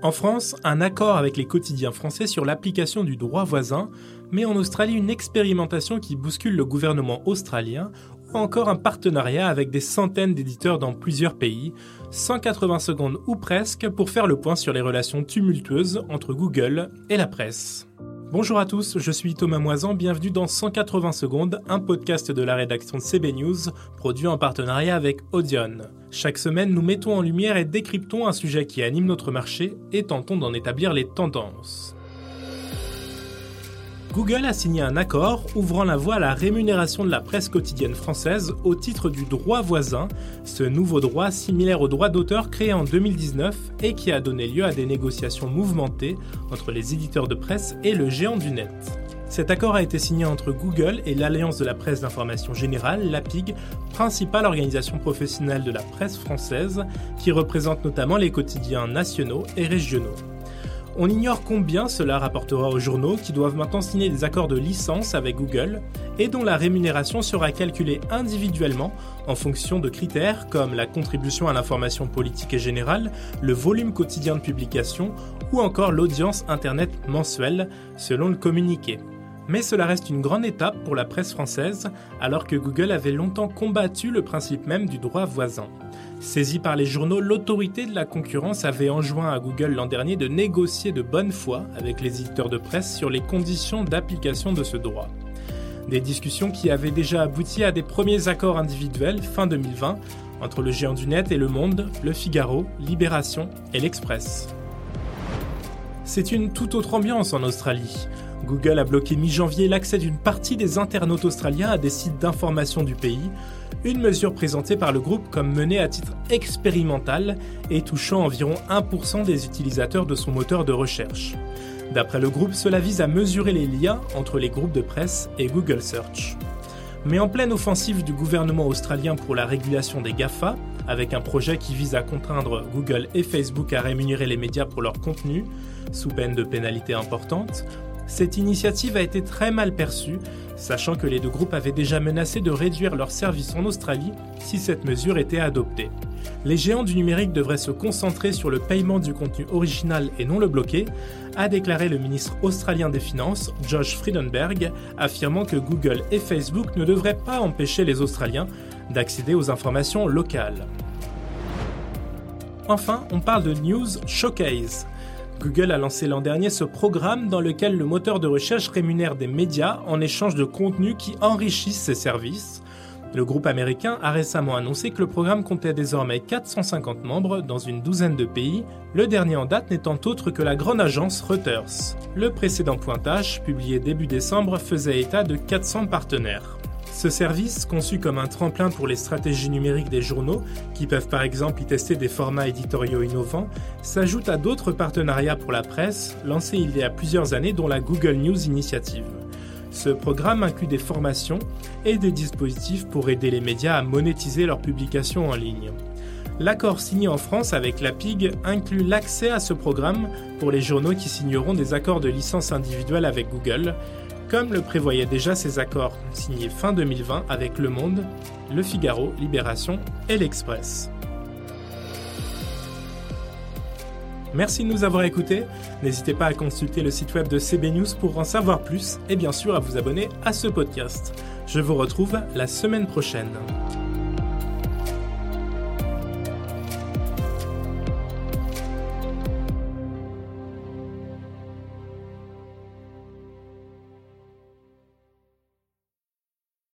En France, un accord avec les quotidiens français sur l'application du droit voisin, mais en Australie une expérimentation qui bouscule le gouvernement australien, ou encore un partenariat avec des centaines d'éditeurs dans plusieurs pays, 180 secondes ou presque pour faire le point sur les relations tumultueuses entre Google et la presse. Bonjour à tous, je suis Thomas Moisan, bienvenue dans 180 secondes, un podcast de la rédaction de CB News, produit en partenariat avec Audion. Chaque semaine, nous mettons en lumière et décryptons un sujet qui anime notre marché et tentons d'en établir les tendances. Google a signé un accord ouvrant la voie à la rémunération de la presse quotidienne française au titre du droit voisin, ce nouveau droit similaire au droit d'auteur créé en 2019 et qui a donné lieu à des négociations mouvementées entre les éditeurs de presse et le géant du net. Cet accord a été signé entre Google et l'Alliance de la presse d'information générale, l'APIG, principale organisation professionnelle de la presse française, qui représente notamment les quotidiens nationaux et régionaux. On ignore combien cela rapportera aux journaux qui doivent maintenant signer des accords de licence avec Google et dont la rémunération sera calculée individuellement en fonction de critères comme la contribution à l'information politique et générale, le volume quotidien de publication ou encore l'audience Internet mensuelle selon le communiqué. Mais cela reste une grande étape pour la presse française alors que Google avait longtemps combattu le principe même du droit voisin. Saisie par les journaux, l'autorité de la concurrence avait enjoint à Google l'an dernier de négocier de bonne foi avec les éditeurs de presse sur les conditions d'application de ce droit. Des discussions qui avaient déjà abouti à des premiers accords individuels fin 2020 entre le géant du net et Le Monde, Le Figaro, Libération et l'Express. C'est une toute autre ambiance en Australie. Google a bloqué mi-janvier l'accès d'une partie des internautes australiens à des sites d'information du pays, une mesure présentée par le groupe comme menée à titre expérimental et touchant environ 1% des utilisateurs de son moteur de recherche. D'après le groupe, cela vise à mesurer les liens entre les groupes de presse et Google Search. Mais en pleine offensive du gouvernement australien pour la régulation des GAFA, avec un projet qui vise à contraindre Google et Facebook à rémunérer les médias pour leur contenu, sous peine de pénalités importantes, cette initiative a été très mal perçue, sachant que les deux groupes avaient déjà menacé de réduire leurs services en Australie si cette mesure était adoptée. Les géants du numérique devraient se concentrer sur le paiement du contenu original et non le bloquer, a déclaré le ministre australien des Finances, Josh Friedenberg, affirmant que Google et Facebook ne devraient pas empêcher les Australiens d'accéder aux informations locales. Enfin, on parle de News Showcase. Google a lancé l'an dernier ce programme dans lequel le moteur de recherche rémunère des médias en échange de contenus qui enrichissent ses services. Le groupe américain a récemment annoncé que le programme comptait désormais 450 membres dans une douzaine de pays, le dernier en date n'étant autre que la grande agence Reuters. Le précédent pointage, publié début décembre, faisait état de 400 partenaires. Ce service, conçu comme un tremplin pour les stratégies numériques des journaux, qui peuvent par exemple y tester des formats éditoriaux innovants, s'ajoute à d'autres partenariats pour la presse lancés il y a plusieurs années dont la Google News Initiative. Ce programme inclut des formations et des dispositifs pour aider les médias à monétiser leurs publications en ligne. L'accord signé en France avec la PIG inclut l'accès à ce programme pour les journaux qui signeront des accords de licence individuelle avec Google, comme le prévoyaient déjà ces accords signés fin 2020 avec Le Monde, Le Figaro, Libération et l'Express. Merci de nous avoir écoutés. N'hésitez pas à consulter le site web de CB News pour en savoir plus et bien sûr à vous abonner à ce podcast. Je vous retrouve la semaine prochaine.